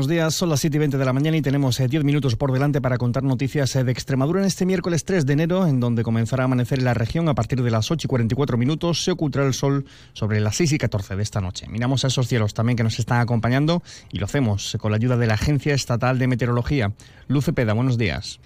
buenos días. Son las 7 y 20 de la mañana y tenemos 10 eh, minutos por delante para contar noticias eh, de Extremadura en este miércoles 3 de enero, en donde comenzará a amanecer en la región a partir de las 8 y 44 minutos. Se ocultará el sol sobre las 6 y 14 de esta noche. Miramos a esos cielos también que nos están acompañando y lo hacemos con la ayuda de la Agencia Estatal de Meteorología. Luce Peda, buenos días.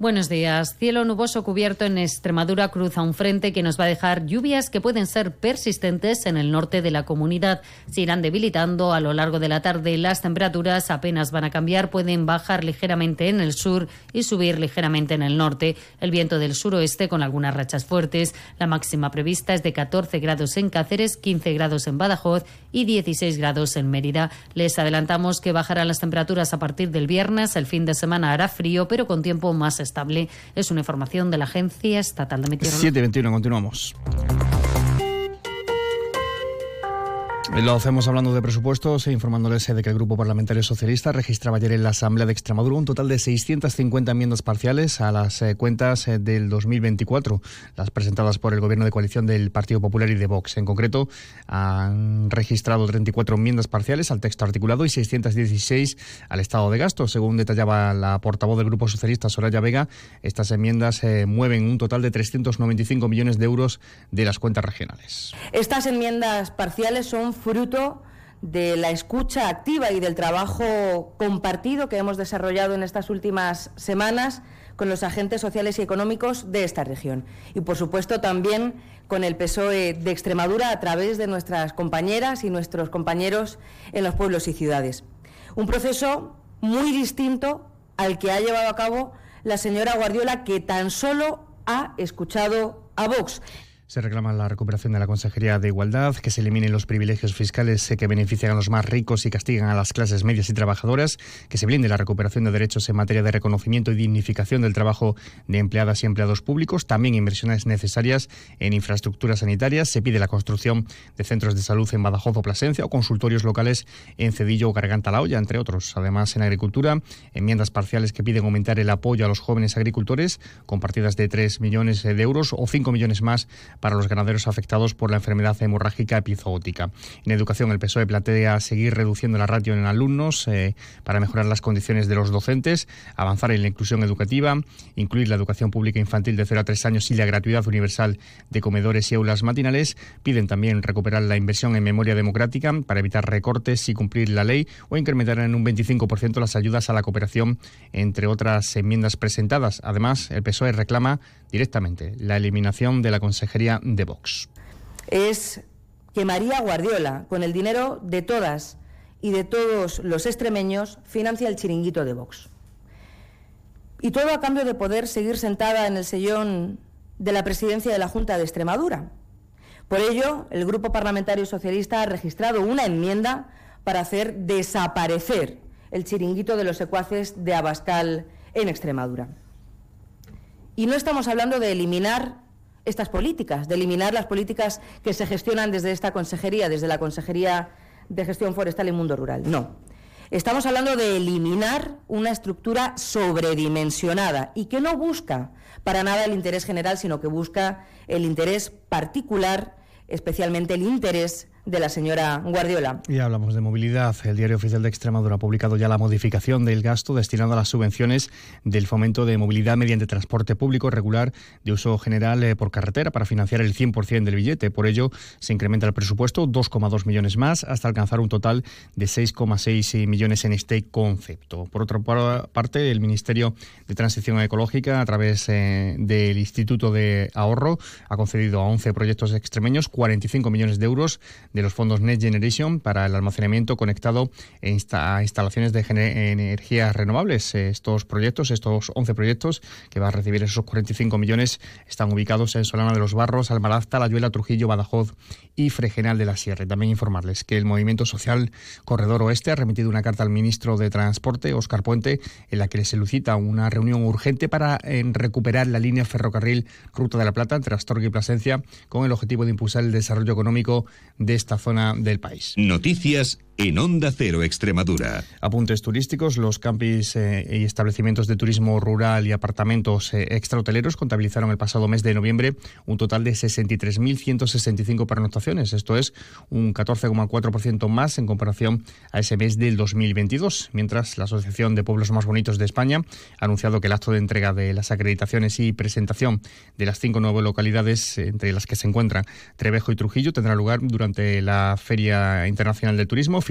Buenos días. Cielo nuboso cubierto en Extremadura cruza un frente que nos va a dejar lluvias que pueden ser persistentes en el norte de la comunidad. Se irán debilitando a lo largo de la tarde. Las temperaturas apenas van a cambiar, pueden bajar ligeramente en el sur y subir ligeramente en el norte. El viento del suroeste con algunas rachas fuertes. La máxima prevista es de 14 grados en Cáceres, 15 grados en Badajoz y 16 grados en Mérida. Les adelantamos que bajarán las temperaturas a partir del viernes. El fin de semana hará frío, pero con tiempo más. Es una información de la Agencia Estatal de Meteorología. 7.21, continuamos. Lo hacemos hablando de presupuestos e informándoles de que el Grupo Parlamentario Socialista registraba ayer en la Asamblea de Extremadura un total de 650 enmiendas parciales a las eh, cuentas eh, del 2024, las presentadas por el Gobierno de coalición del Partido Popular y de Vox. En concreto, han registrado 34 enmiendas parciales al texto articulado y 616 al estado de gasto. Según detallaba la portavoz del Grupo Socialista, Soraya Vega, estas enmiendas eh, mueven un total de 395 millones de euros de las cuentas regionales. Estas enmiendas parciales son fruto de la escucha activa y del trabajo compartido que hemos desarrollado en estas últimas semanas con los agentes sociales y económicos de esta región. Y, por supuesto, también con el PSOE de Extremadura a través de nuestras compañeras y nuestros compañeros en los pueblos y ciudades. Un proceso muy distinto al que ha llevado a cabo la señora Guardiola, que tan solo ha escuchado a Vox. Se reclama la recuperación de la Consejería de Igualdad, que se eliminen los privilegios fiscales que benefician a los más ricos y castigan a las clases medias y trabajadoras, que se blinde la recuperación de derechos en materia de reconocimiento y dignificación del trabajo de empleadas y empleados públicos, también inversiones necesarias en infraestructuras sanitarias. Se pide la construcción de centros de salud en Badajoz o Plasencia o consultorios locales en Cedillo o Garganta La Olla, entre otros. Además, en agricultura, enmiendas parciales que piden aumentar el apoyo a los jóvenes agricultores con partidas de 3 millones de euros o 5 millones más para los ganaderos afectados por la enfermedad hemorrágica epizootica. En educación, el PSOE plantea seguir reduciendo la ratio en alumnos eh, para mejorar las condiciones de los docentes, avanzar en la inclusión educativa, incluir la educación pública infantil de 0 a 3 años y la gratuidad universal de comedores y aulas matinales. Piden también recuperar la inversión en memoria democrática para evitar recortes y cumplir la ley o incrementar en un 25% las ayudas a la cooperación, entre otras enmiendas presentadas. Además, el PSOE reclama directamente la eliminación de la Consejería de Vox. Es que María Guardiola, con el dinero de todas y de todos los extremeños, financia el chiringuito de Vox. Y todo a cambio de poder seguir sentada en el sillón de la presidencia de la Junta de Extremadura. Por ello, el Grupo Parlamentario Socialista ha registrado una enmienda para hacer desaparecer el chiringuito de los secuaces de Abascal en Extremadura. Y no estamos hablando de eliminar estas políticas, de eliminar las políticas que se gestionan desde esta consejería, desde la Consejería de Gestión Forestal y Mundo Rural. No. Estamos hablando de eliminar una estructura sobredimensionada y que no busca para nada el interés general, sino que busca el interés particular, especialmente el interés de la señora Guardiola. Y hablamos de movilidad. El Diario Oficial de Extremadura ha publicado ya la modificación del gasto destinado a las subvenciones del fomento de movilidad mediante transporte público regular de uso general eh, por carretera para financiar el 100% del billete. Por ello, se incrementa el presupuesto 2,2 millones más hasta alcanzar un total de 6,6 millones en este concepto. Por otra parte, el Ministerio de Transición Ecológica, a través eh, del Instituto de Ahorro, ha concedido a 11 proyectos extremeños 45 millones de euros de los fondos Next Generation para el almacenamiento conectado a instalaciones de energías renovables. Estos proyectos, estos 11 proyectos que va a recibir esos 45 millones, están ubicados en Solana de los Barros, Almarazta, Layuela, Trujillo, Badajoz y Fregenal de la Sierra. también informarles que el Movimiento Social Corredor Oeste ha remitido una carta al ministro de Transporte, Óscar Puente, en la que se lucita una reunión urgente para recuperar la línea ferrocarril Ruta de la Plata entre Astorga y Plasencia con el objetivo de impulsar el desarrollo económico de esta zona del país. Noticias en Onda Cero Extremadura. Apuntes turísticos, los campis eh, y establecimientos de turismo rural y apartamentos eh, extrahoteleros contabilizaron el pasado mes de noviembre un total de 63.165 pernoctaciones. Esto es un 14,4% más en comparación a ese mes del 2022. Mientras la Asociación de Pueblos Más Bonitos de España ha anunciado que el acto de entrega de las acreditaciones y presentación de las cinco nuevas localidades, entre las que se encuentran Trevejo y Trujillo, tendrá lugar durante la Feria Internacional del Turismo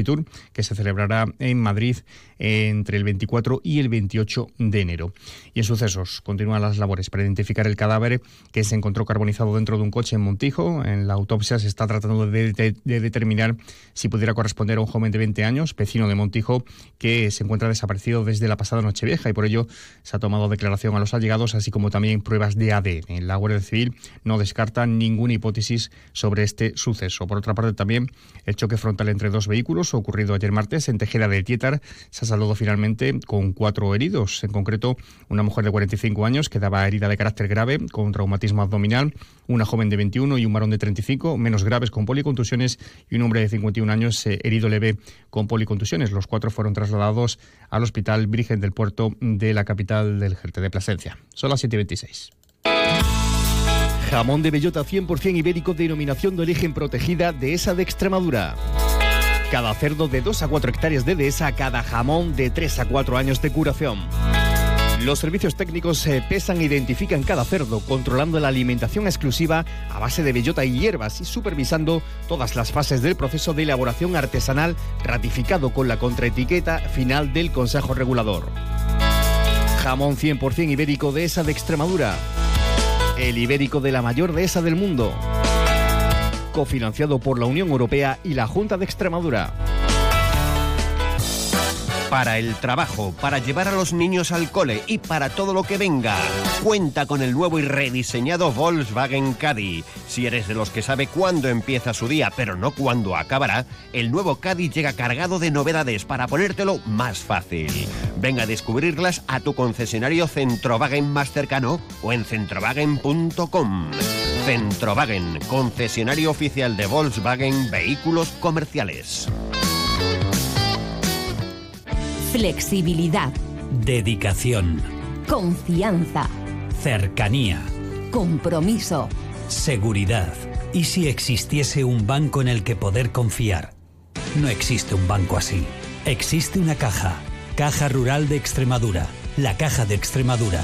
Que se celebrará en Madrid entre el 24 y el 28 de enero. Y en sucesos, continúan las labores para identificar el cadáver que se encontró carbonizado dentro de un coche en Montijo. En la autopsia se está tratando de, determinar si pudiera corresponder a un joven de 20 años, vecino de Montijo, que se encuentra desaparecido desde la pasada noche vieja y por ello se ha tomado declaración a los allegados, así como también pruebas de ADN. La Guardia Civil no descarta ninguna hipótesis sobre este suceso. Por otra parte, también el choque frontal entre dos vehículos ocurrido ayer martes en Tejera de Tietar se ha saludado finalmente con cuatro heridos. En concreto, una mujer de 45 años que daba herida de carácter grave con traumatismo abdominal, una joven de 21 y un varón de 35, menos graves con policontusiones y un hombre de 51 años eh, herido leve con policontusiones. Los cuatro fueron trasladados al Hospital Virgen del Puerto de la capital del Jerte de Plasencia. Son las 7.26. Jamón de bellota 100% ibérico denominación de origen protegida de esa de Extremadura. Cada cerdo de 2 a 4 hectáreas de dehesa, cada jamón de 3 a 4 años de curación. Los servicios técnicos se pesan e identifican cada cerdo, controlando la alimentación exclusiva a base de bellota y hierbas y supervisando todas las fases del proceso de elaboración artesanal ratificado con la contraetiqueta final del Consejo Regulador. Jamón 100% ibérico de esa de Extremadura. El ibérico de la mayor dehesa del mundo cofinanciado por la Unión Europea y la Junta de Extremadura. Para el trabajo, para llevar a los niños al cole y para todo lo que venga. Cuenta con el nuevo y rediseñado Volkswagen Caddy. Si eres de los que sabe cuándo empieza su día, pero no cuándo acabará, el nuevo Caddy llega cargado de novedades para ponértelo más fácil. Venga a descubrirlas a tu concesionario Centrowagen más cercano o en centrowagen.com. Centrowagen, concesionario oficial de Volkswagen Vehículos Comerciales. Flexibilidad. Dedicación. Confianza. Cercanía. Compromiso. Seguridad. ¿Y si existiese un banco en el que poder confiar? No existe un banco así. Existe una caja. Caja Rural de Extremadura. La Caja de Extremadura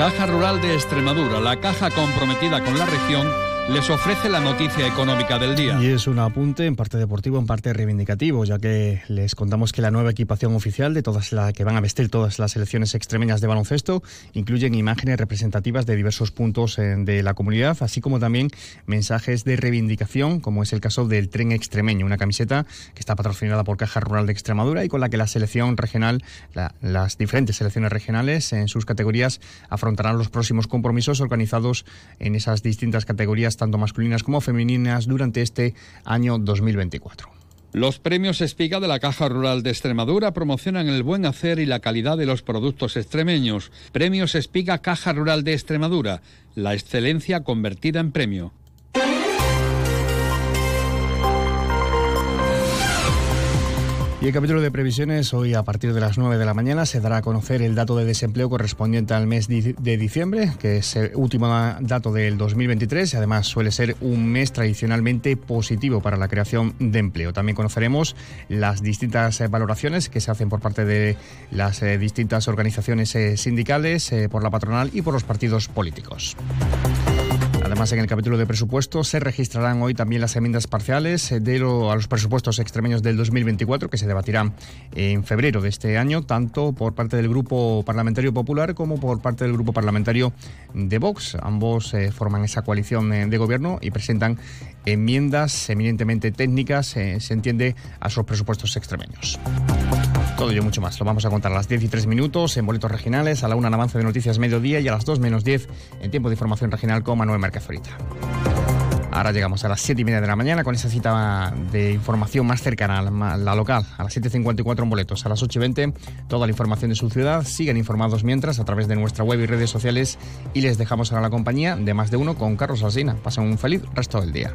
Caja Rural de Extremadura, la caja comprometida con la región les ofrece la noticia económica del día. Y es un apunte en parte deportivo, en parte reivindicativo, ya que les contamos que la nueva equipación oficial de todas las que van a vestir todas las selecciones extremeñas de baloncesto incluyen imágenes representativas de diversos puntos eh, de la comunidad, así como también mensajes de reivindicación, como es el caso del tren extremeño, una camiseta que está patrocinada por Caja Rural de Extremadura y con la que la selección regional, las diferentes selecciones regionales en sus categorías afrontarán los próximos compromisos organizados en esas distintas categorías tanto masculinas como femeninas, durante este año 2024. Los premios Espiga de la Caja Rural de Extremadura promocionan el buen hacer y la calidad de los productos extremeños. Premios Espiga Caja Rural de Extremadura, la excelencia convertida en premio. Y el capítulo de previsiones, hoy a partir de las 9 de la mañana se dará a conocer el dato de desempleo correspondiente al mes de diciembre, que es el último dato del 2023 y además suele ser un mes tradicionalmente positivo para la creación de empleo. También conoceremos las distintas valoraciones que se hacen por parte de las eh, distintas organizaciones eh, sindicales, eh, por la patronal y por los partidos políticos. Además, en el capítulo de presupuestos se registrarán hoy también las enmiendas parciales de a los presupuestos extremeños del 2024 que se debatirán en febrero de este año, tanto por parte del Grupo Parlamentario Popular como por parte del Grupo Parlamentario de Vox. Ambos eh, forman esa coalición eh, de gobierno y presentan enmiendas eminentemente técnicas, eh, se entiende, a sus presupuestos extremeños. Todo ello mucho más. Lo vamos a contar a las 10 y 3 minutos en boletos regionales, a la 1 en avance de noticias mediodía y a las 2 menos 10 en tiempo de información regional con Manuel Mercazorita. Ahora llegamos a las 7 y media de la mañana con esa cita de información más cercana, a la local, a las 7.54 en boletos, a las 8 y 20 toda la información de su ciudad. Siguen informados mientras a través de nuestra web y redes sociales y les dejamos a la compañía de más de uno con Carlos Alsina. Pasen un feliz resto del día.